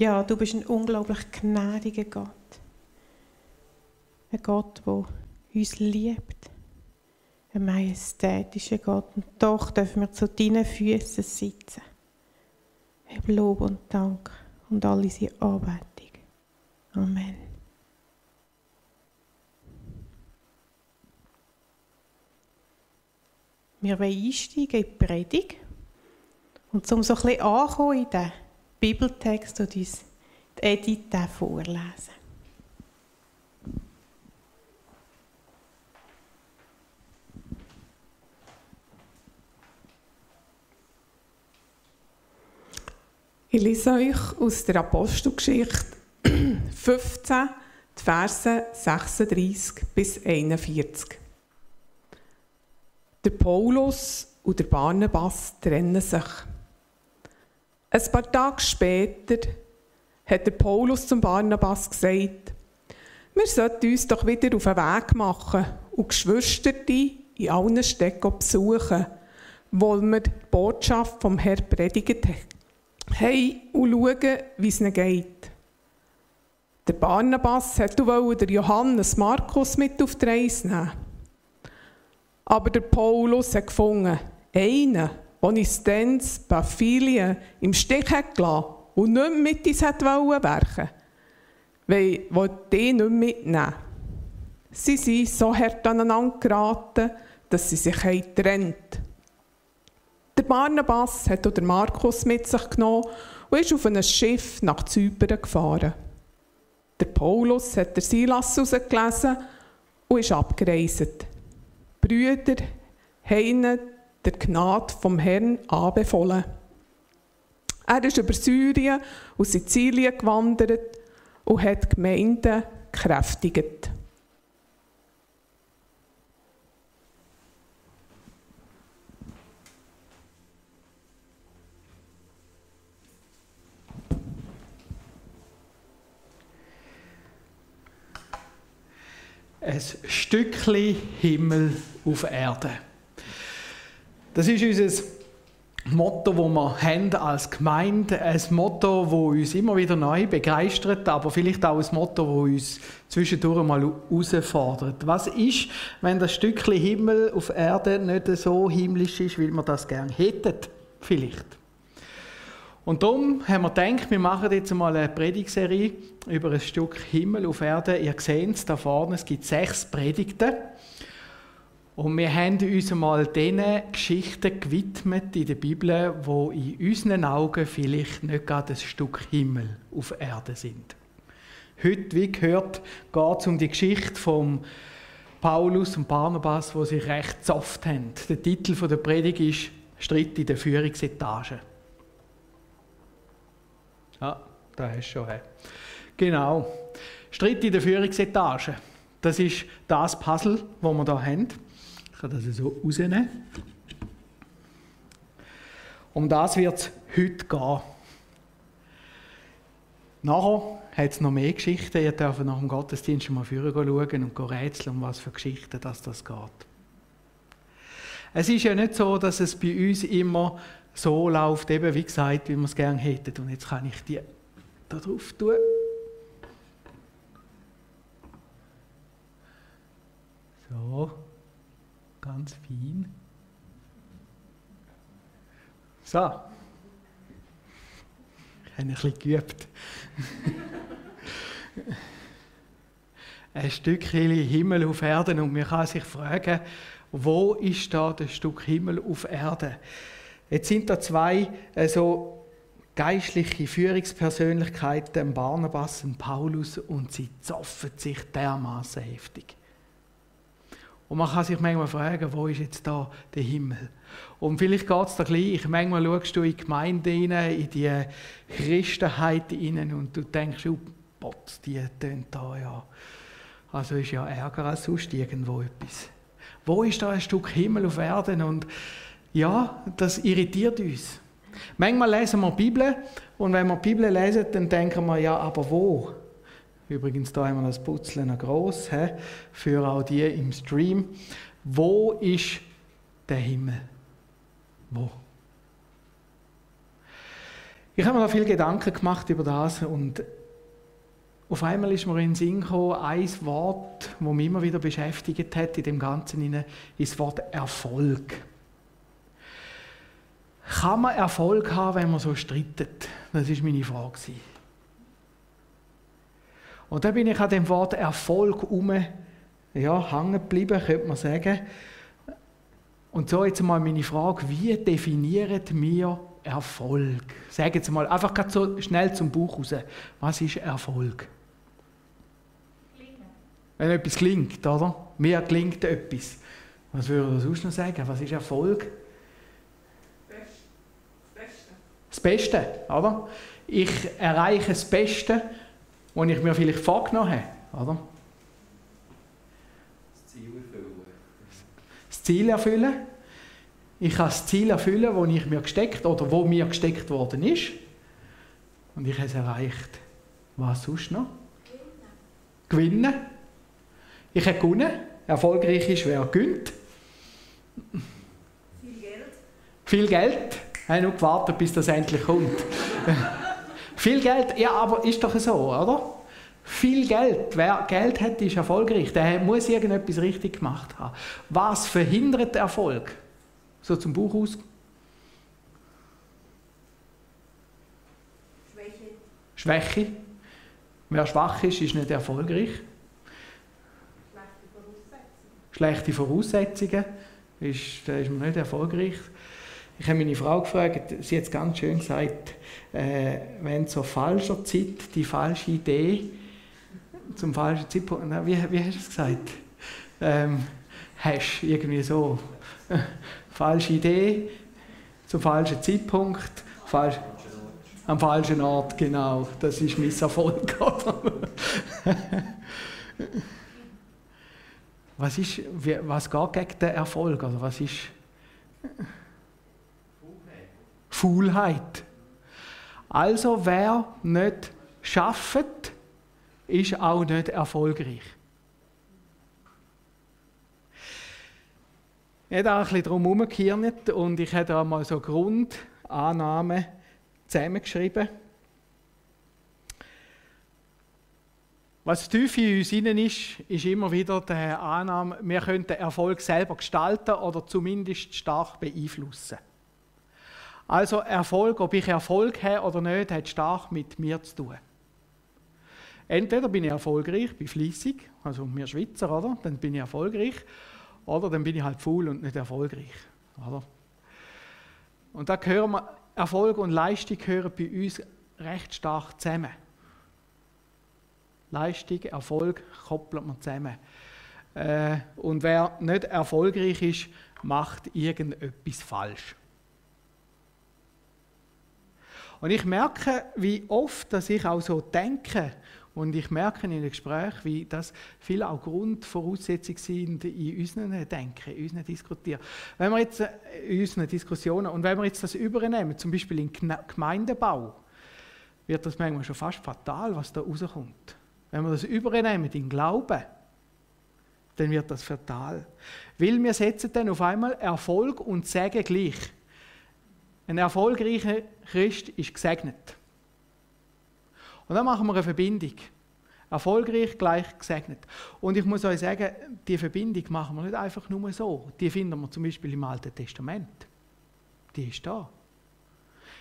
Ja, du bist ein unglaublich gnädiger Gott. Ein Gott, der uns liebt. Ein majestätischer Gott. Und doch dürfen wir zu deinen Füßen sitzen. Hab Lob und Dank und all unsere Anbetung. Amen. Wir wollen einsteigen in die Predigt. Und um so ein bisschen ankommen in Bibeltext und uns die Edith vorlesen. Ich lese euch aus der Apostelgeschichte 15, die Verse 36 bis 41. Der Paulus und der Barnabas trennen sich. Ein paar Tage später hat der Paulus zum Barnabas gesagt, wir sollten uns doch wieder auf den Weg machen und Geschwister in allen Städten besuchen, wo wir die Botschaft vom Herrn predigt haben und schauen, wie es ihnen geht. Der Barnabas wollte Johannes Markus mit auf die Reise nehmen. Aber der Paulus hat gefunden, einen, der uns dann Paphilien im Stich hat gelassen und nicht mit uns werken wollte, weil die nicht mitnehmen. Sie sind so hart aneinander geraten, dass sie sich getrennt Der Barnabas hat den Markus mit sich genommen und ist auf ein Schiff nach Zypern gefahren. Der Paulus hat der Silas herausgelesen und ist abgereist. Brüder haben der Gnade vom Herrn anbefohlen. Er ist über Syrien und Sizilien gewandert und hat Gemeinden gekräftigt. ein Stückchen Himmel auf Erde. Das ist unser Motto, das wir haben als Gemeinde, ein Motto, das uns immer wieder neu begeistert, aber vielleicht auch ein Motto, das uns zwischendurch mal herausfordert. Was ist, wenn das Stückchen Himmel auf Erde nicht so himmlisch ist, wie wir das gerne hätten? Vielleicht. Und darum haben wir gedacht, wir machen jetzt mal eine Predigserie über ein Stück Himmel auf Erde. Ihr seht es da vorne, es gibt sechs Predigten. Und wir haben uns mal diesen Geschichten gewidmet in der Bibel, wo in unseren Augen vielleicht nicht gerade ein Stück Himmel auf Erde sind. Heute, wie gehört, geht es um die Geschichte von Paulus und Barnabas, wo sie recht soft haben. Der Titel der Predigt ist Streit in der Führungsetage. Ja, da hast du schon. Genau. Streit in der Führungsetage. Das ist das Puzzle, das wir hier haben. Ich kann das so rausnehmen. Um das wird es heute gehen. Nachher hat es noch mehr Geschichten. Ihr dürft nach dem Gottesdienst mal schauen und rätseln, um was für Geschichten das, das geht. Es ist ja nicht so, dass es bei uns immer so läuft, eben wie gesagt, wie wir es gerne hätten. Und jetzt kann ich die da drauf tun. So, ganz fein. So. Ich habe ein bisschen geübt. ein Stückchen Himmel auf Erden und man kann sich fragen, wo ist da das Stück Himmel auf Erde? Jetzt sind da zwei äh, geistliche Führungspersönlichkeiten, Barnabas und Paulus, und sie zoffen sich dermaßen heftig. Und man kann sich manchmal fragen, wo ist jetzt da der Himmel? Und vielleicht geht es da gleich. Manchmal schaust du in die Gemeinde rein, in die Christenheit rein und du denkst, oh Gott, die tönt da ja. Also ist ja Ärger als sonst irgendwo etwas. Wo ist da ein Stück Himmel auf Erden? Und ja, das irritiert uns. Manchmal lesen wir die Bibel und wenn wir die Bibel lesen, dann denken wir, ja, aber wo? Übrigens, da haben wir das Putzle noch gross, he, für auch die im Stream. Wo ist der Himmel? Wo? Ich habe mir da viel Gedanken gemacht über das und auf einmal ist mir in den Sinn gekommen, ein Wort, das mich immer wieder beschäftigt hat in dem Ganzen, ist das Wort Erfolg. Kann man Erfolg haben, wenn man so streitet? Das ist meine Frage. Und da bin ich an dem Wort Erfolg um, ja, hängen geblieben, könnte man sagen. Und so jetzt mal meine Frage, wie definiert wir Erfolg? Sagen jetzt mal einfach ganz so schnell zum Buch raus. Was ist Erfolg? Wenn etwas klingt, oder? Mir klingt etwas. Was würde er sonst noch sagen? Was ist Erfolg? Das Beste, oder? Ich erreiche das Beste, was ich mir vielleicht vorgenommen habe, oder? Das Ziel erfüllen. Das Ziel erfüllen. Ich kann das Ziel erfüllen, das ich mir gesteckt oder wo mir gesteckt worden ist. Und ich habe es erreicht. Was sonst noch? Gewinnen. Gewinnen. Ich habe gewonnen. Erfolgreich ist, wer gönnt. Viel Geld. Viel Geld. Ich habe nur gewartet, bis das endlich kommt. Viel Geld, ja, aber ist doch so, oder? Viel Geld. Wer Geld hat, ist erfolgreich. Der muss irgendetwas richtig gemacht haben. Was verhindert Erfolg? So zum Buch aus. Schwäche. Schwäche. Wer schwach ist, ist nicht erfolgreich. Schlechte Voraussetzungen. Ist, da ist man nicht erfolgreich. Ich habe meine Frau gefragt, sie hat es ganz schön gesagt, äh, wenn zur falscher Zeit die falsche Idee zum falschen Zeitpunkt, wie, wie hast du es gesagt? Ähm, hast irgendwie so falsche Idee zum falschen Zeitpunkt, falsch, am falschen Ort, genau. Das ist mein Erfolg. was, ist, was geht gegen den Erfolg? Also was ist Faulheit. Also wer nicht schafft, ist auch nicht erfolgreich. Ich habe da ein bisschen drum herumgekehrt und ich habe da mal so Grundannahmen zusammengeschrieben. Was tief in uns innen ist, ist immer wieder die Annahme, wir könnten Erfolg selber gestalten oder zumindest stark beeinflussen. Also Erfolg, ob ich Erfolg habe oder nicht, hat stark mit mir zu tun. Entweder bin ich erfolgreich, bin fließig, also wir Schweizer, oder? Dann bin ich erfolgreich. Oder dann bin ich halt faul und nicht erfolgreich. Oder? Und da gehören wir, Erfolg und Leistung gehören bei uns recht stark zusammen. Leistung, Erfolg koppelt man zusammen. Äh, und wer nicht erfolgreich ist, macht irgendetwas falsch. Und ich merke, wie oft, dass ich auch so denke, und ich merke in den Gesprächen, wie das viele auch Grundvoraussetzungen sind in unseren Denken, in unseren Diskutieren. Wenn wir jetzt äh, in unseren Diskussionen, und wenn wir jetzt das übernehmen, zum Beispiel im Gemeindebau, wird das manchmal schon fast fatal, was da rauskommt. Wenn wir das übernehmen in Glauben, dann wird das fatal. Weil wir setzen dann auf einmal Erfolg und Segen gleich. Ein erfolgreicher Christ ist gesegnet. Und dann machen wir eine Verbindung. Erfolgreich gleich gesegnet. Und ich muss euch sagen, die Verbindung machen wir nicht einfach nur so. Die finden wir zum Beispiel im Alten Testament. Die ist da.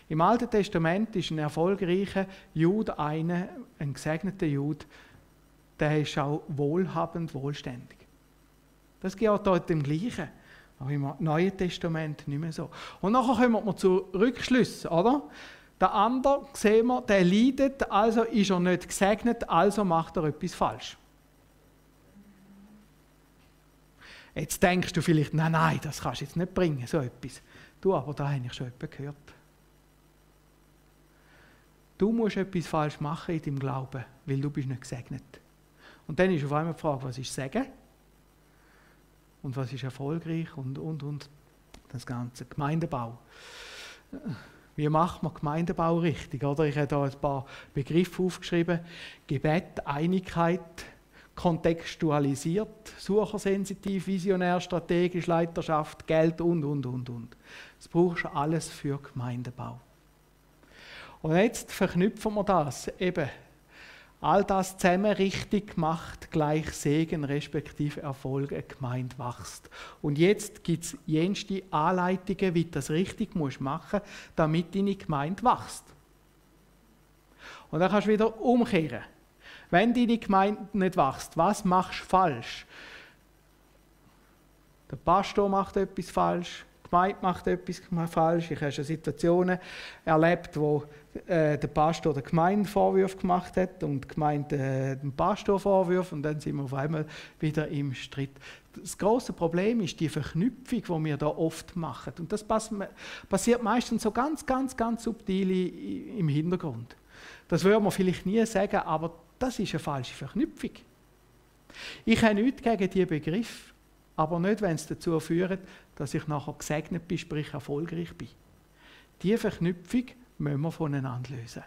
Im Alten Testament ist ein erfolgreicher Jude einer, ein gesegneter Jude, der ist auch wohlhabend, wohlständig. Das geht auch dort im Gleichen. Aber im Neuen Testament nicht mehr so. Und nachher kommen wir zu Rückschlüssen, oder? Der andere, sehen wir, der leidet, also ist er nicht gesegnet, also macht er etwas falsch. Jetzt denkst du vielleicht, nein, nein, das kannst du jetzt nicht bringen, so etwas. Du, aber da habe ich schon etwas gehört. Du musst etwas falsch machen in deinem Glauben, weil du bist nicht gesegnet. Und dann ist auf einmal die Frage, was ist Segen? Und was ist erfolgreich und, und, und. Das ganze Gemeindebau. Wie macht man Gemeindebau richtig? Oder? Ich habe da ein paar Begriffe aufgeschrieben. Gebet, Einigkeit, kontextualisiert, suchersensitiv, visionär, strategisch, Leiterschaft, Geld und, und, und, und. Das brauchst du alles für Gemeindebau. Und jetzt verknüpfen wir das eben. All das zusammen richtig gemacht, gleich Segen respektive Erfolg, eine Gemeinde wächst. Und jetzt gibt es jenste Anleitungen, wie du das richtig machen musst, damit deine Gemeinde wächst. Und dann kannst du wieder umkehren. Wenn deine Gemeinde nicht wächst, was machst du falsch? Der Pastor macht etwas falsch, die Gemeinde macht etwas falsch. Ich habe schon Situationen erlebt, wo äh, der Pastor der Gemeinde Vorwürfe gemacht hat und die Gemeinde äh, dem Pastor Vorwürfe und dann sind wir auf einmal wieder im Streit. Das große Problem ist die Verknüpfung, die wir da oft machen. Und das passiert meistens so ganz, ganz, ganz subtil im Hintergrund. Das würde man vielleicht nie sagen, aber das ist eine falsche Verknüpfung. Ich habe nichts gegen diesen Begriff, aber nicht, wenn es dazu führt, dass ich nachher gesegnet bin, sprich erfolgreich bin. Diese Verknüpfung müssen wir voneinander lösen.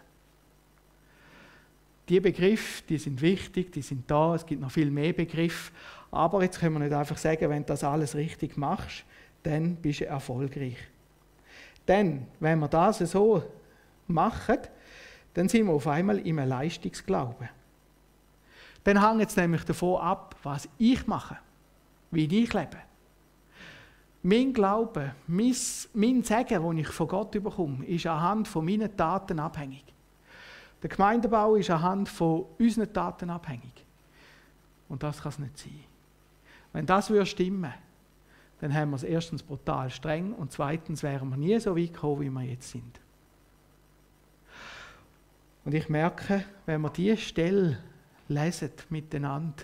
Die Begriffe, die sind wichtig, die sind da, es gibt noch viel mehr Begriffe, aber jetzt können wir nicht einfach sagen, wenn du das alles richtig machst, dann bist du erfolgreich. Denn wenn wir das so machen, dann sind wir auf einmal im Leistungsglauben. Dann hängt es nämlich davon ab, was ich mache, wie ich lebe. Mein Glaube, mein, mein Segen, den ich von Gott bekomme, ist anhand von meinen Taten abhängig. Der Gemeindebau ist anhand von unseren Taten abhängig. Und das kann es nicht sein. Wenn das würde stimmen, dann haben wir es erstens brutal streng und zweitens wären wir nie so weit gekommen, wie wir jetzt sind. Und ich merke, wenn wir diese Stelle lesen miteinander,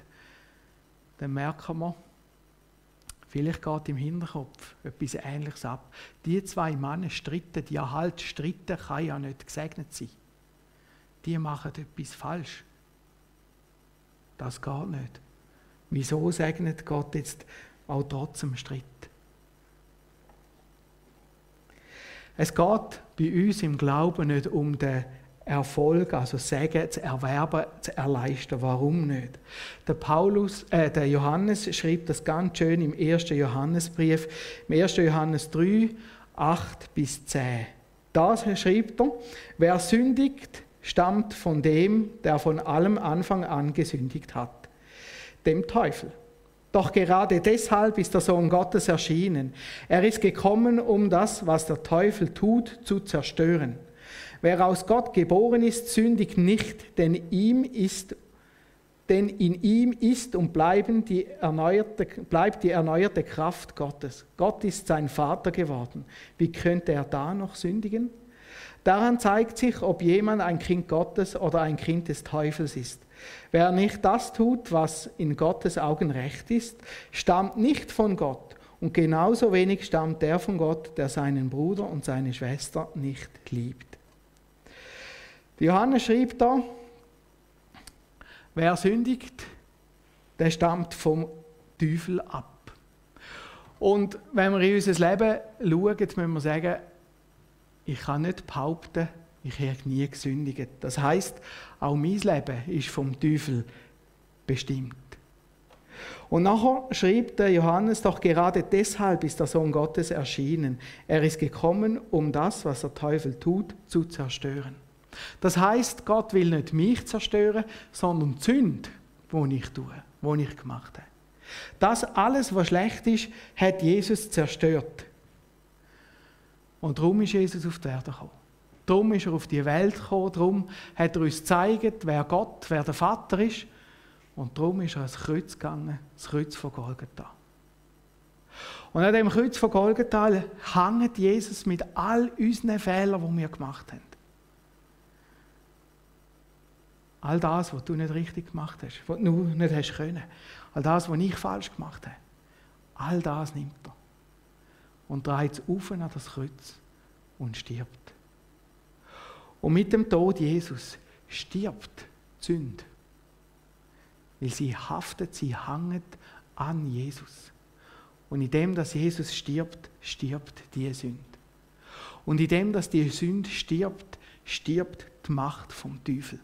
dann merken wir, Vielleicht geht im Hinterkopf etwas Ähnliches ab. Die zwei Männer stritten, ja halt, stritten kann ja nicht gesegnet sein. Die machen etwas falsch. Das geht nicht. Wieso segnet Gott jetzt auch trotzdem Streit? Es geht bei uns im Glauben nicht um den Erfolg, also Segen zu erwerben, zu erleisten. Warum nicht? Der, Paulus, äh, der Johannes schreibt das ganz schön im 1. Johannesbrief, im 1. Johannes 3, 8 bis 10. Das schreibt er, wer sündigt, stammt von dem, der von allem Anfang an gesündigt hat, dem Teufel. Doch gerade deshalb ist der Sohn Gottes erschienen. Er ist gekommen, um das, was der Teufel tut, zu zerstören. Wer aus Gott geboren ist, sündigt nicht, denn ihm ist denn in ihm ist und bleiben die erneuerte, bleibt die erneuerte Kraft Gottes. Gott ist sein Vater geworden. Wie könnte er da noch sündigen? Daran zeigt sich, ob jemand ein Kind Gottes oder ein Kind des Teufels ist. Wer nicht das tut, was in Gottes Augen recht ist, stammt nicht von Gott. Und genauso wenig stammt der von Gott, der seinen Bruder und seine Schwester nicht liebt. Johannes schreibt da, wer sündigt, der stammt vom Teufel ab. Und wenn wir in unser Leben schauen, müssen wir sagen, ich kann nicht behaupten, ich habe nie gesündigt. Das heißt, auch mein Leben ist vom Teufel bestimmt. Und nachher schrieb der Johannes, doch gerade deshalb ist der Sohn Gottes erschienen. Er ist gekommen, um das, was der Teufel tut, zu zerstören. Das heißt, Gott will nicht mich zerstören, sondern die Sünde, die ich tue, die ich gemacht habe. Das alles, was schlecht ist, hat Jesus zerstört. Und darum ist Jesus auf die Erde gekommen. Darum ist er auf die Welt gekommen, darum hat er uns gezeigt, wer Gott, wer der Vater ist. Und darum ist er ans Kreuz gegangen, das Kreuz von Golgatha. Und an dem Kreuz von Golgatha hängt Jesus mit all unseren Fehlern, die wir gemacht haben. All das, was du nicht richtig gemacht hast, was du nicht hast können, all das, was ich falsch gemacht habe, all das nimmt er und dreht es auf an das Kreuz und stirbt. Und mit dem Tod Jesus stirbt die Sünde. Weil sie haftet, sie hängt an Jesus. Und in dem, dass Jesus stirbt, stirbt die Sünde. Und in dem, dass die Sünde stirbt, stirbt die Macht vom Teufel.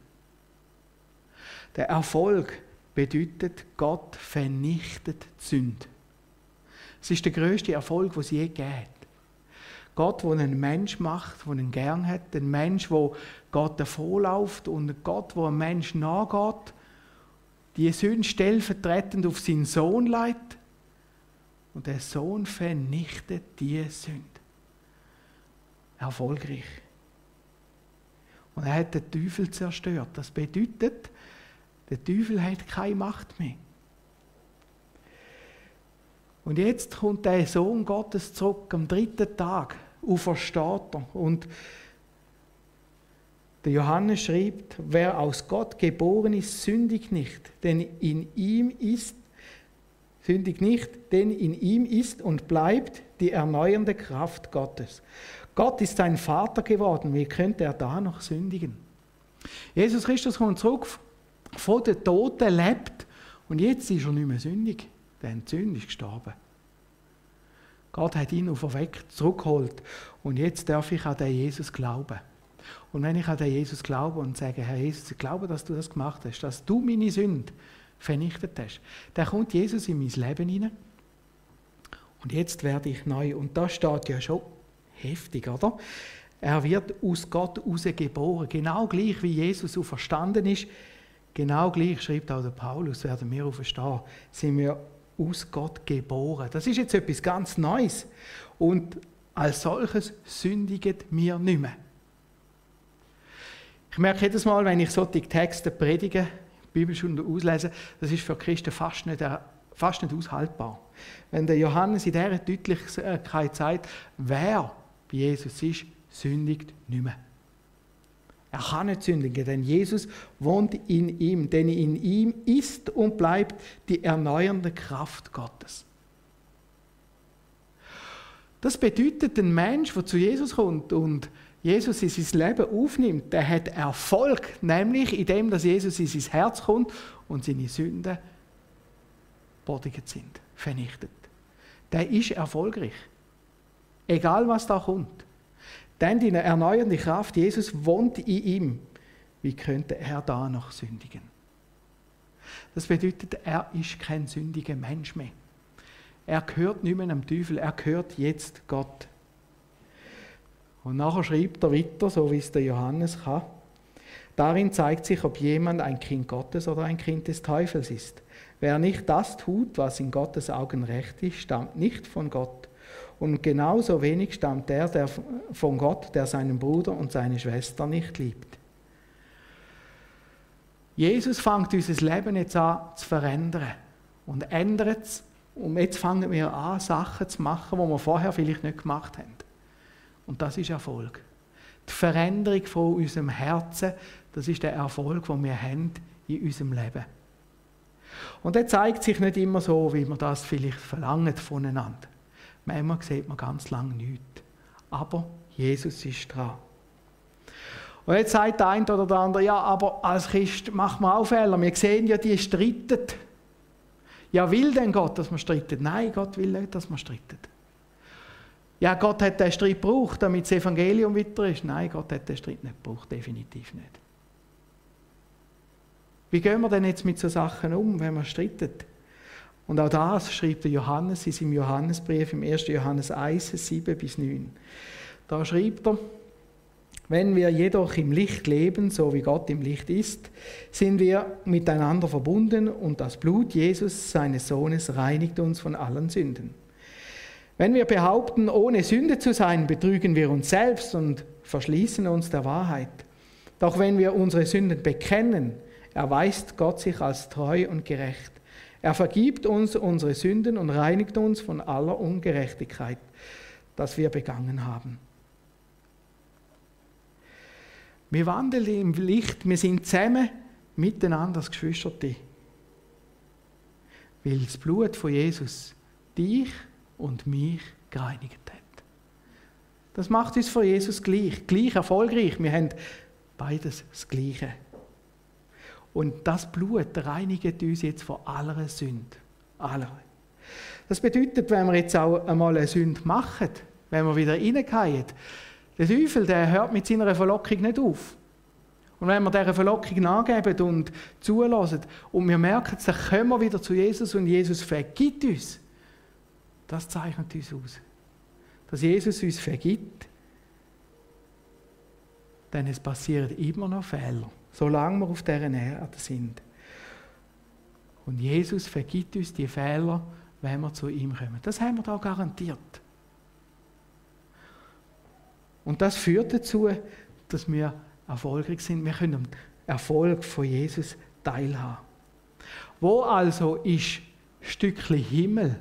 Der Erfolg bedeutet, Gott vernichtet die Sünde. Es ist der größte Erfolg, den es je gibt. Gott, der einen Mensch macht, der ihn gern hat, ein Mensch, der Gott davonläuft und ein Gott, der einem Mensch nachgeht, die Sünde stellvertretend auf seinen Sohn leitet und der Sohn vernichtet die Sünde. Erfolgreich. Und er hat den Teufel zerstört. Das bedeutet, der Teufel hat keine Macht mehr. Und jetzt kommt der Sohn Gottes zurück am dritten Tag, aufersteht er. Und der Johannes schreibt, wer aus Gott geboren ist, sündigt nicht, denn in ihm ist, sündigt nicht, denn in ihm ist und bleibt die erneuernde Kraft Gottes. Gott ist sein Vater geworden, wie könnte er da noch sündigen? Jesus Christus kommt zurück von den Toten, lebt und jetzt ist er nicht mehr sündig. Der Sünde ist gestorben. Gott hat ihn auferweckt, zurückgeholt und jetzt darf ich an den Jesus glauben. Und wenn ich an den Jesus glaube und sage, Herr Jesus, ich glaube, dass du das gemacht hast, dass du meine Sünde vernichtet hast, dann kommt Jesus in mein Leben hinein. Und jetzt werde ich neu. Und da steht ja schon heftig, oder? Er wird aus Gott geboren. Genau gleich wie Jesus so verstanden ist, genau gleich schreibt auch der Paulus, werden wir auferstehen, sind wir aus Gott geboren. Das ist jetzt etwas ganz Neues. Und als solches sündigen wir nicht mehr. Ich merke jedes Mal, wenn ich solche Texte predige, Bibelstunde auslese, das ist für Christen fast nicht, fast nicht aushaltbar. Wenn der Johannes in dieser Deutlichkeit sagt, wer bei Jesus ist, sündigt nicht mehr. Er kann nicht sündigen, denn Jesus wohnt in ihm, denn in ihm ist und bleibt die erneuernde Kraft Gottes. Das bedeutet, ein Mensch, der zu Jesus kommt und Jesus in sein Leben aufnimmt, der hat Erfolg, nämlich indem dass Jesus in sein Herz kommt und seine Sünden bodigt sind, vernichtet. Der ist erfolgreich. Egal was da kommt. Denn die erneuernde Kraft Jesus wohnt in ihm. Wie könnte er da noch sündigen? Das bedeutet, er ist kein sündiger Mensch mehr. Er gehört nicht mehr dem Teufel, er gehört jetzt Gott. Und nachher schreibt er weiter, so wie es der Johannes kann. Darin zeigt sich, ob jemand ein Kind Gottes oder ein Kind des Teufels ist. Wer nicht das tut, was in Gottes Augen recht ist, stammt nicht von Gott. Und genauso wenig stammt der, der von Gott, der seinen Bruder und seine Schwester nicht liebt. Jesus fängt unser Leben jetzt an zu verändern und ändert es. Und jetzt fangen wir an, Sachen zu machen, die wir vorher vielleicht nicht gemacht haben. Und das ist Erfolg. Die Veränderung von unserem Herzen, das ist der Erfolg, den wir haben in unserem Leben. Und der zeigt sich nicht immer so, wie man das vielleicht verlangt voneinander. Manchmal sieht man ganz lange nichts. Aber Jesus ist dran. Und jetzt sagt der eine oder der andere, ja, aber als Christ machen wir auch Fehler. Wir sehen ja, die streiten. Ja, will denn Gott, dass man streitet? Nein, Gott will nicht, dass man streitet. Ja, Gott hat den Streit gebraucht, damit das Evangelium weiter ist. Nein, Gott hat den Streit nicht gebraucht, definitiv nicht. Wie gehen wir denn jetzt mit so Sachen um, wenn wir streiten? Und auch das schreibt der Johannes in seinem Johannesbrief im 1. Johannes 1, 7 bis 9. Da schreibt er, wenn wir jedoch im Licht leben, so wie Gott im Licht ist, sind wir miteinander verbunden und das Blut Jesus, seines Sohnes, reinigt uns von allen Sünden. Wenn wir behaupten, ohne Sünde zu sein, betrügen wir uns selbst und verschließen uns der Wahrheit. Doch wenn wir unsere Sünden bekennen, erweist Gott sich als treu und gerecht. Er vergibt uns unsere Sünden und reinigt uns von aller Ungerechtigkeit, das wir begangen haben. Wir wandeln im Licht, wir sind zusammen miteinander als Geschwisterte. Weil das Blut von Jesus dich und mich gereinigt hat. Das macht uns für Jesus gleich, gleich erfolgreich. Wir haben beides das Gleiche. Und das Blut reinigt uns jetzt von aller Sünde. Aller. Das bedeutet, wenn wir jetzt auch einmal eine Sünde machen, wenn wir wieder reingehen, der Teufel, der hört mit seiner Verlockung nicht auf. Und wenn wir dieser Verlockung nachgeben und zulassen und wir merken, dann kommen wir wieder zu Jesus und Jesus vergibt uns, das zeichnet uns aus. dass Jesus uns vergibt, denn es passieren immer noch Fehler, solange wir auf dieser Erde sind. Und Jesus vergibt uns die Fehler, wenn wir zu ihm kommen. Das haben wir da garantiert. Und das führt dazu, dass wir erfolgreich sind. Wir können Erfolg von Jesus teilhaben. Wo also ist Stückchen Himmel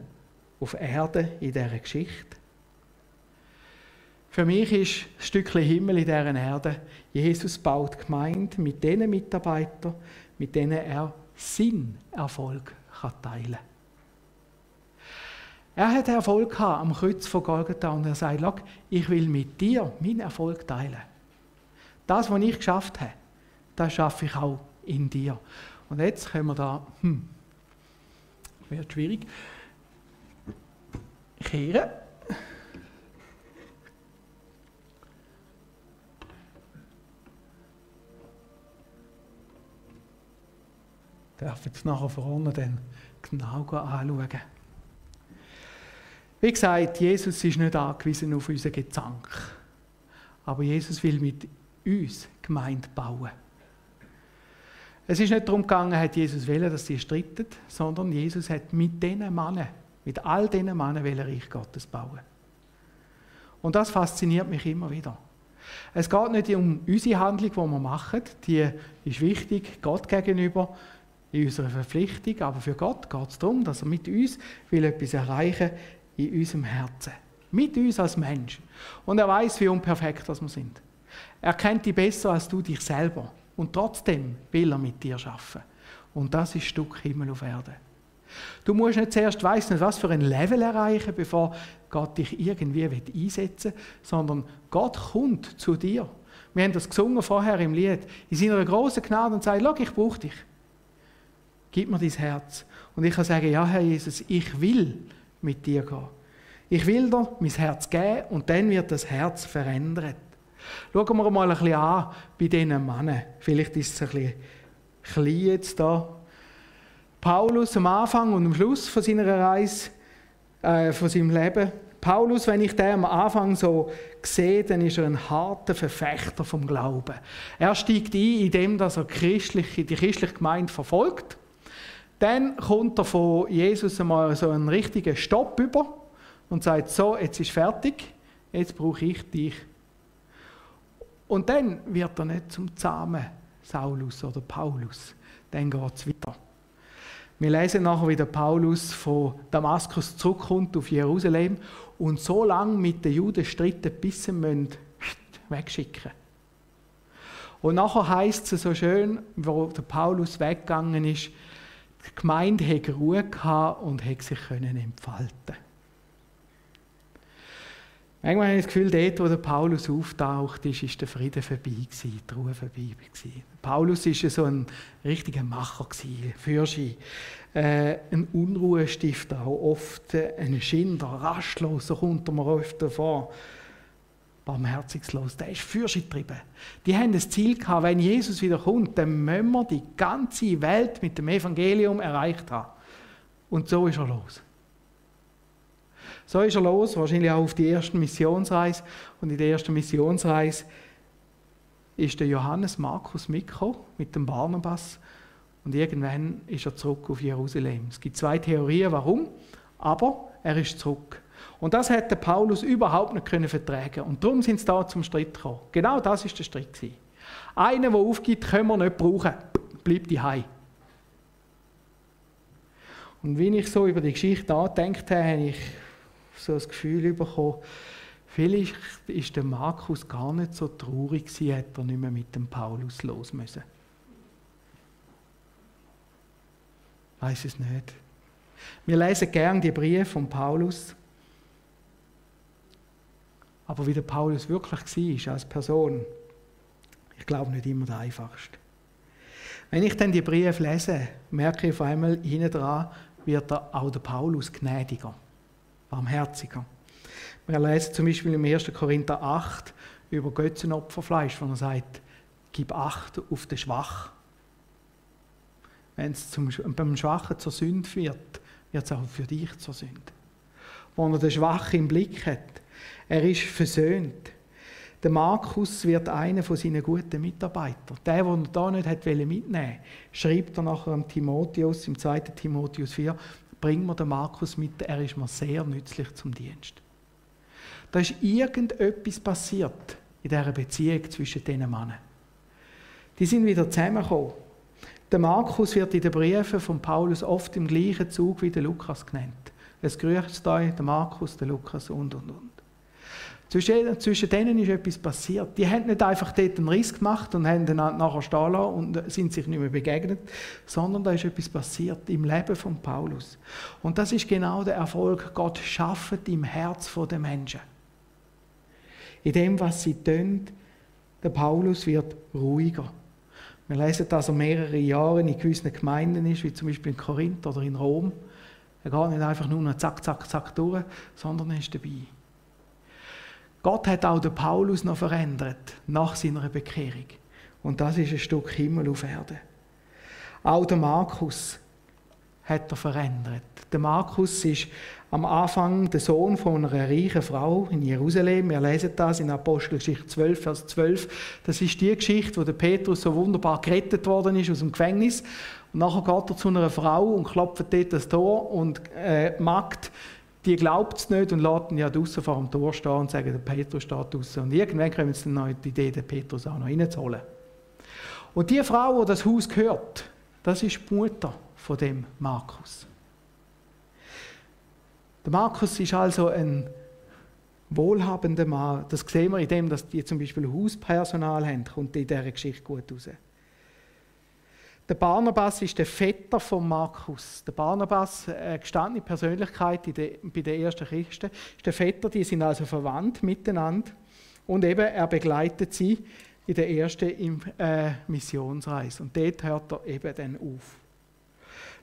auf Erde in dieser Geschichte? Für mich ist ein Stückchen Himmel in dieser Erde, Jesus baut Gemeinde mit den Mitarbeitern, mit denen er seinen Erfolg kann teilen kann. Er hat Erfolg gehabt am Kreuz von Golgatha und er sagt, ich will mit dir meinen Erfolg teilen. Das, was ich geschafft habe, das schaffe ich auch in dir. Und jetzt können wir da, hm, wird schwierig, kehren. Darf jetzt nachher vorne dann genau anschauen. Wie gesagt, Jesus ist nicht angewiesen auf unseren Gezank. Aber Jesus will mit uns Gemeinde bauen. Es ist nicht darum gegangen, hat Jesus wollen, dass sie streiten, sondern Jesus hat mit diesen Männern, mit all diesen Männern, will Reich Gottes bauen. Und das fasziniert mich immer wieder. Es geht nicht um unsere Handlung, die wir machen, die ist wichtig, Gott gegenüber, in unserer Verpflichtung, aber für Gott geht es darum, dass er mit uns will etwas erreichen in unserem Herzen. Mit uns als Mensch. Und er weiß, wie unperfekt wir sind. Er kennt dich besser als du dich selber. Und trotzdem will er mit dir schaffen. Und das ist Stück Himmel auf Erde. Du musst nicht zuerst weiss was für ein Level erreichen, bevor Gott dich irgendwie einsetzen will, sondern Gott kommt zu dir. Wir haben das gesungen vorher im Lied. In seiner großen Gnade und sagt, Schau, ich brauche dich. Gib mir dein Herz. Und ich kann sagen, ja, Herr Jesus, ich will mit dir gehen. Ich will dir mein Herz geben und dann wird das Herz verändert. Schauen wir mal ein bisschen an bei diesen Männern. Vielleicht ist es ein bisschen klein jetzt da. Paulus am Anfang und am Schluss von seiner Reise, äh, von seinem Leben. Paulus, wenn ich den am Anfang so sehe, dann ist er ein harter Verfechter vom Glauben. Er steigt ein, indem er die christliche Gemeinde verfolgt dann kommt er von Jesus einmal so einen richtigen Stopp über und sagt, so, jetzt ist fertig, jetzt brauche ich dich. Und dann wird er nicht zum zahmen Saulus oder Paulus. Dann geht es weiter. Wir lesen nachher, wie der Paulus von Damaskus zurückkommt auf Jerusalem und so lange mit den Juden streitet, bis sie ihn wegschicken Und nachher heißt es so schön, wo der Paulus weggegangen ist, die Gemeinde hat Ruhe und hat sich entfalten. Manchmal habe ich das Gefühl, dort, wo der Paulus auftaucht, ist, ist der Frieden vorbei die Ruhe vorbei. Paulus war so ein richtiger Macher Fürschi, äh, ein Unruhestifter, auch oft ein Schinder, rastlos, so kommt er mir oft vor barmherziglos, der ist fürschgetrieben. Die haben das Ziel gehabt, wenn Jesus wieder kommt, dann müssen wir die ganze Welt mit dem Evangelium erreicht haben. Und so ist er los. So ist er los, wahrscheinlich auch auf die erste Missionsreise. Und in der ersten Missionsreise ist der Johannes Markus mitgekommen mit dem Barnabas. Und irgendwann ist er zurück auf Jerusalem. Es gibt zwei Theorien, warum, aber er ist zurück. Und das hätte Paulus überhaupt nicht können vertragen Und darum sind sie da zum Streit gekommen. Genau das ist der Streit gewesen. Einer, der aufgibt, können wir nicht brauchen. Bleibt die Hai. Und wenn ich so über die Geschichte nachgedacht habe, habe ich so das Gefühl bekommen, vielleicht ist der Markus gar nicht so traurig gewesen, hätte er nicht mehr mit dem Paulus los müssen. Weiß es nicht. Wir lesen gern die Briefe von Paulus. Aber wie der Paulus wirklich war als Person, ich glaube nicht immer der einfachste. Wenn ich dann die Briefe lese, merke ich auf einmal, hinten dran wird auch der Paulus gnädiger, barmherziger. Wir lesen zum Beispiel im 1. Korinther 8 über Götzenopferfleisch, wo er sagt, gib Acht auf den Schwach. Wenn es zum, beim Schwachen zur Sünde wird, wird es auch für dich zur Sünde. Wo er den Schwachen im Blick hat, Er ist versöhnt. Der Markus wird einer von seinen guten Mitarbeitern. Der, den er da nicht mitnehmen wollte, schreibt er nachher am Timotheus, im 2. Timotheus 4, bring mir den Markus mit, er ist mir sehr nützlich zum Dienst. Da ist irgendetwas passiert in dieser Beziehung zwischen diesen Männern. Die sind wieder zusammengekommen. Der Markus wird in den Briefen von Paulus oft im gleichen Zug wie der Lukas genannt. Es grüßt euch der Markus, der Lukas und und und. Zwischen, zwischen denen ist etwas passiert. Die haben nicht einfach dort einen Riss gemacht und haben dann nachher stehen lassen und sind sich nicht mehr begegnet, sondern da ist etwas passiert im Leben von Paulus. Und das ist genau der Erfolg. Gott schafft im Herz der Menschen. In dem, was sie tun, der Paulus wird ruhiger. Wir lesen, dass er mehrere Jahre in gewissen Gemeinden ist, wie zum Beispiel in Korinth oder in Rom. Er geht nicht einfach nur noch zack, zack, zack durch, sondern er ist dabei. Gott hat auch den Paulus noch verändert nach seiner Bekehrung. Und das ist ein Stück Himmel auf Erde. Auch der Markus hat er verändert. Der Markus ist am Anfang der Sohn von einer reichen Frau in Jerusalem. Wir lesen das in Apostelgeschichte 12, Vers 12. Das ist die Geschichte, wo der Petrus so wunderbar gerettet worden ist aus dem Gefängnis. Und nachher geht er zu einer Frau und klopft dort das Tor und äh, Magd, die glaubt es nicht und lässt ihn ja draußen vor dem Tor stehen und sagen, der Petrus steht draußen. Und irgendwann kommen sie dann noch die Idee, den Petrus auch noch reinzuholen. Und die Frau, die das Haus gehört, das ist die Mutter von dem Markus. Der Markus ist also ein wohlhabender Mann. Das sehen wir in dem, dass die zum Beispiel Hauspersonal haben, kommt in dieser Geschichte gut raus. Der Barnabas ist der Vetter von Markus. Der Barnabas, eine gestandene Persönlichkeit bei den ersten Christen, ist der Vetter, die sind also verwandt miteinander. Und eben, er begleitet sie in der ersten äh, Missionsreise. Und dort hört er eben dann auf.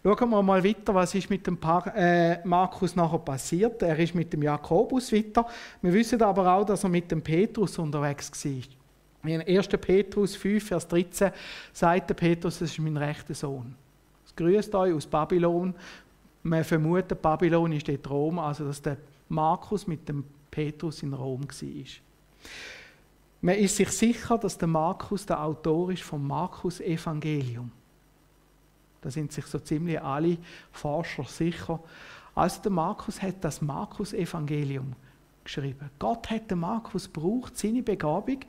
Schauen wir mal weiter, was ist mit dem äh, Markus nachher passiert. Er ist mit dem Jakobus weiter. Wir wissen aber auch, dass er mit dem Petrus unterwegs war. In 1. Petrus 5, Vers 13 sagt der Petrus, das ist mein rechter Sohn. Es grüßt euch aus Babylon. Man vermutet, Babylon ist dort Rom, also dass der Markus mit dem Petrus in Rom war. Man ist sich sicher, dass der Markus der Autor ist vom Markus-Evangelium. Da sind sich so ziemlich alle Forscher sicher. Also der Markus hat das Markus-Evangelium geschrieben. Gott hat den Markus gebraucht, seine Begabung,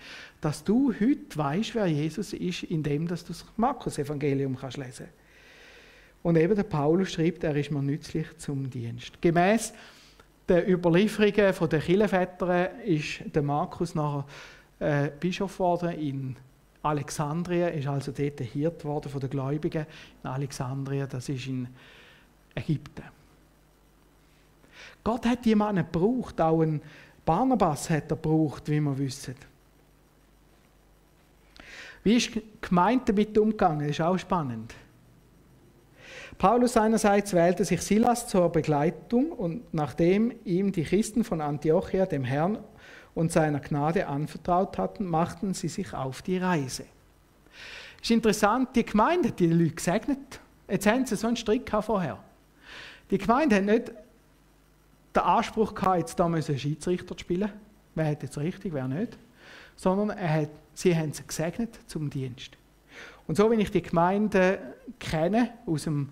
dass du heute weißt, wer Jesus ist, indem du das Markus-Evangelium kannst lesen. Und eben der Paulus schreibt, er ist mir nützlich zum Dienst. Gemäß der Überlieferungen der Kirchenväter ist der Markus nachher äh, Bischof geworden in Alexandria ist also dort Hirt worden von den Gläubigen. In Alexandria, das ist in Ägypten. Gott hat jemanden gebraucht, auch einen Barnabas hat er gebraucht, wie wir wissen. Wie ist die Gemeinde damit umgegangen? Das ist auch spannend. Paulus seinerseits wählte sich Silas zur Begleitung und nachdem ihm die Christen von Antiochia dem Herrn und seiner Gnade anvertraut hatten, machten sie sich auf die Reise. Es ist interessant, die Gemeinde hat die Leute gesegnet. Jetzt haben sie so einen Strick vorher. Die Gemeinde hat nicht den Anspruch gehabt, jetzt da müssen Schiedsrichter spielen. Wer hat jetzt richtig, wer nicht. Sondern er hat, sie haben sie gesegnet zum Dienst. Und so wie ich die Gemeinde kenne aus, dem,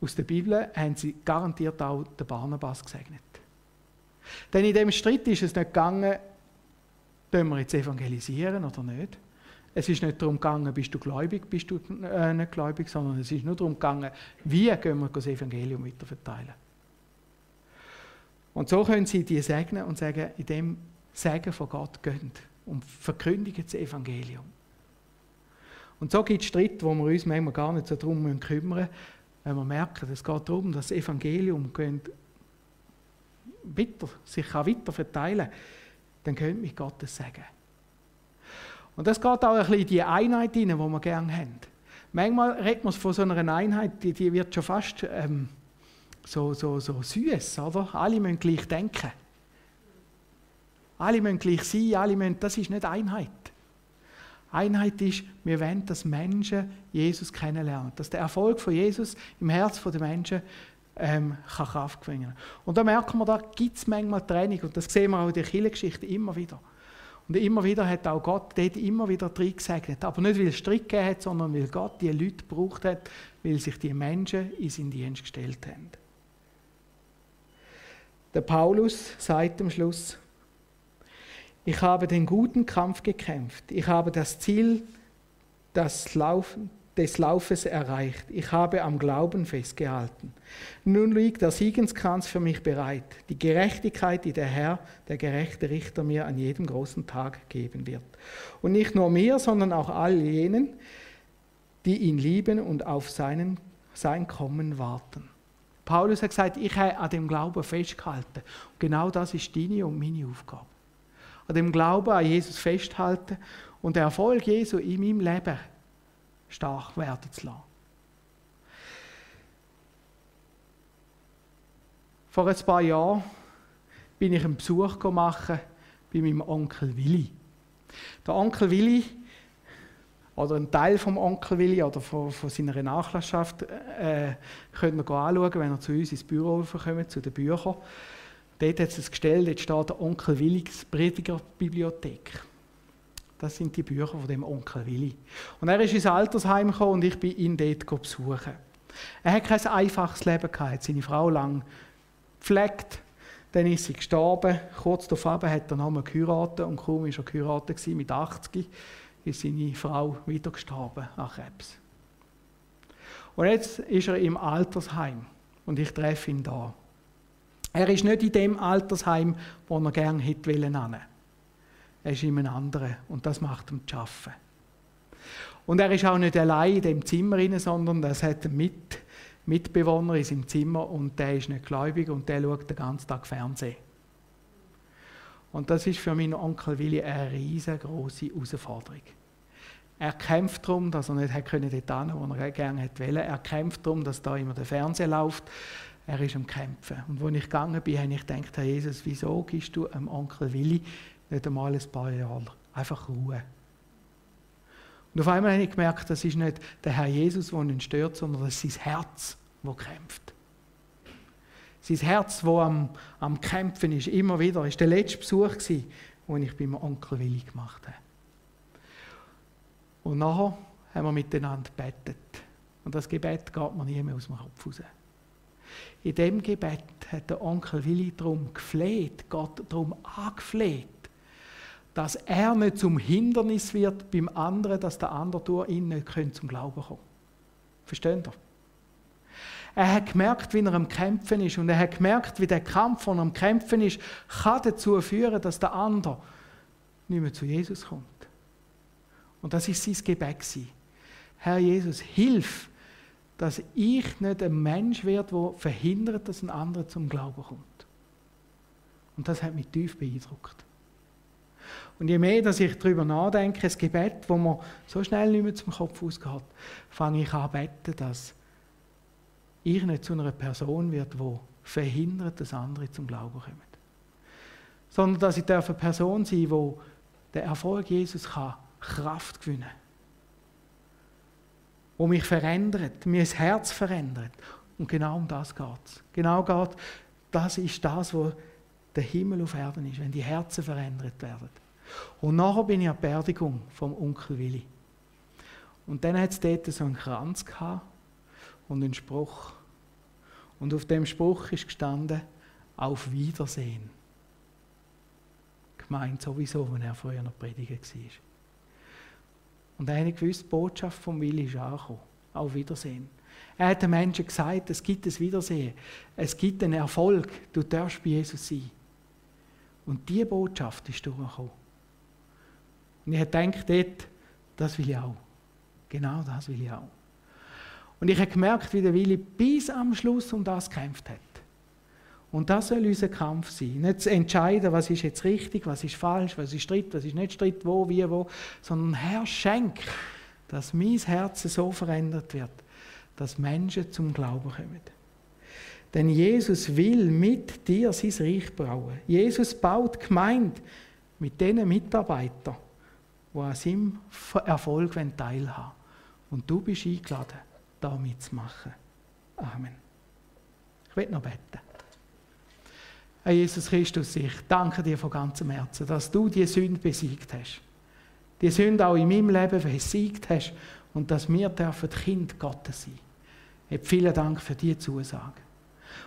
aus der Bibel, haben sie garantiert auch den Barnabas gesegnet. Denn in dem Streit ist es nicht gegangen, Tun wir jetzt evangelisieren oder nicht? Es ist nicht darum gegangen, bist du gläubig, bist du äh, nicht gläubig, sondern es ist nur darum gegangen, wie gehen wir das Evangelium weiter verteilen. Und so können sie die segnen und sagen, in dem Segen von Gott gönnt und verkündigen das Evangelium. Und so gibt es Streit, wo wir uns manchmal gar nicht so darum kümmern müssen, wenn wir merken, es geht darum, dass das Evangelium weiter, sich weiter verteilen kann dann könnt mich Gottes sagen. Und das geht auch ein bisschen in die Einheit hinein, die wir gerne haben. Manchmal redet man von so einer Einheit, die, die wird schon fast ähm, so, so, so süß, oder? Alle müssen gleich denken. Alle müssen gleich sein, alle müssen, das ist nicht Einheit. Einheit ist, wir wollen, dass Menschen Jesus kennenlernen. Dass der Erfolg von Jesus im Herz der Menschen ähm, kann Kraft gewinnen Und da merken wir, da gibt es manchmal Training und das sehen wir auch in der Kirchengeschichte immer wieder. Und immer wieder hat auch Gott dort immer wieder drin gesegnet. Aber nicht, weil es Strick gegeben hat, sondern weil Gott die Leute gebraucht hat, weil sich die Menschen in seinen Dienst gestellt haben. Der Paulus sagt am Schluss, ich habe den guten Kampf gekämpft, ich habe das Ziel Laufen, des Laufes erreicht, ich habe am Glauben festgehalten. Nun liegt der Siegenskranz für mich bereit, die Gerechtigkeit, die der Herr, der gerechte Richter, mir an jedem großen Tag geben wird. Und nicht nur mir, sondern auch all jenen, die ihn lieben und auf seinen, sein Kommen warten. Paulus hat gesagt, ich habe an dem Glauben festgehalten. Und genau das ist deine und meine Aufgabe. An dem Glauben an Jesus festhalten und den Erfolg Jesu in meinem Leben stark werden zu lassen. Vor ein paar Jahren bin ich einen Besuch machen bei meinem Onkel Willi. Der Onkel Willi, oder ein Teil vom Onkel Willi oder von, von seiner Nachlasschaft, äh, könnt ihr anschauen, wenn ihr zu uns ins Büro kommt, zu den Büchern. Dort hat es Gestell, dort steht der Onkel Willis Prediger Bibliothek. Das sind die Bücher von dem Onkel Willi. Und er ist ins Altersheim gekommen und ich bin ihn dort besuchen. Er hat kein einfaches Leben gehabt, seine Frau lang gepflegt, dann ist sie gestorben. Kurz darauf hat er nochmal geheiratet und kaum war er geheiratet mit 80 ist seine Frau wieder gestorben an Krebs. Und jetzt ist er im Altersheim und ich treffe ihn da. Er ist nicht in dem Altersheim, wo er gerne hätte wollen. Er ist in einem anderen und das macht ihm zu arbeiten. Und er ist auch nicht allein in dem Zimmer, sondern er hat einen Mit Mitbewohner in seinem Zimmer und der ist nicht gläubig und der schaut den ganzen Tag Fernsehen. Und das ist für meinen Onkel Willi eine riesengroße Herausforderung. Er kämpft darum, dass er nicht dort hin wo er gerne hätte Er kämpft darum, dass da immer der Fernseher läuft. Er ist am Kämpfen. Und als ich gegangen bin, habe ich gedacht, Herr Jesus, wieso gibst du dem Onkel Willi nicht einmal ein paar Jahre einfach Ruhe? Und auf einmal habe ich gemerkt, das ist nicht der Herr Jesus, der ihn stört, sondern das ist sein Herz, das kämpft. Sein Herz, das am, am Kämpfen ist, immer wieder. War der letzte Besuch, den ich bei meinem Onkel Willi gemacht habe. Und nachher haben wir miteinander gebetet. Und das Gebet geht mir nie mehr aus dem Kopf raus. In dem Gebet hat der Onkel Willi darum gefleht, Gott darum angefleht, dass er nicht zum Hindernis wird beim anderen, dass der andere durch ihn nicht zum Glauben kommen Versteht ihr? Er hat gemerkt, wie er am Kämpfen ist und er hat gemerkt, wie der Kampf, er am Kämpfen ist, kann dazu führen, dass der andere nicht mehr zu Jesus kommt. Und das ist sein Gebet. Herr Jesus, hilf, dass ich nicht ein Mensch werde, der verhindert, dass ein anderer zum Glauben kommt. Und das hat mich tief beeindruckt. Und je mehr, dass ich darüber nachdenke, das Gebet, wo man so schnell nicht mehr zum Kopf ausgeht, fange ich an beten, dass ich nicht zu einer Person werde, die verhindert, dass andere zum Glauben kommen. Sondern dass ich eine Person sein die der Erfolg Jesus Kraft gewinnen kann wo mich verändert, mir das Herz verändert. Und genau um das geht es. Genau geht, das ist das, wo der Himmel auf Erden ist, wenn die Herzen verändert werden. Und nachher bin ich an der Beerdigung vom Onkel Willi. Und dann hat es dort so einen Kranz gehabt und einen Spruch. Und auf dem Spruch ist gestanden, auf Wiedersehen. Gemeint sowieso, wenn er früher noch Prediger war. Und er hat gewusst, die Botschaft vom Willi ist angekommen. Auf Wiedersehen. Er hat den Menschen gesagt, es gibt ein Wiedersehen. Es gibt einen Erfolg. Du darfst bei Jesus sein. Und diese Botschaft ist durchgekommen. Und ich habe gedacht, dort, das will ich auch. Genau das will ich auch. Und ich habe gemerkt, wie der Willi bis am Schluss um das gekämpft hat. Und das soll unser Kampf sein. Nicht zu entscheiden, was ist jetzt richtig, was ist falsch, was ist Streit, was ist nicht Streit, wo, wie, wo, sondern Herr, schenk, dass mein Herz so verändert wird, dass Menschen zum Glauben kommen. Denn Jesus will mit dir sein Reich bauen. Jesus baut Gemeinde mit den Mitarbeitern, die an seinem Erfolg teilhaben wollen. Und du bist eingeladen, da mitzumachen. Amen. Ich will noch beten. Herr Jesus Christus, ich danke dir von ganzem Herzen, dass du die Sünde besiegt hast. Die Sünde auch in meinem Leben besiegt hast und dass wir dürfen Kind Gottes sein. Ich vielen Dank für diese Zusage.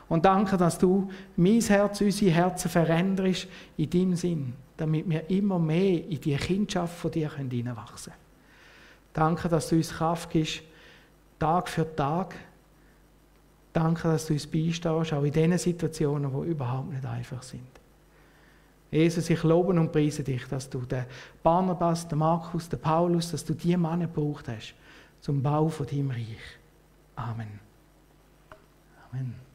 Und danke, dass du mein Herz, unsere Herzen veränderst in deinem Sinn, damit wir immer mehr in die Kindschaft von dir hineinwachsen können. Danke, dass du uns Kraft gibst, Tag für Tag. Danke, dass du uns beistehst, auch in den Situationen, die überhaupt nicht einfach sind. Jesus, ich lobe und preise dich, dass du den Barnabas, den Markus, den Paulus, dass du diese Männer gebraucht hast zum Bau von deinem Reich. Amen. Amen.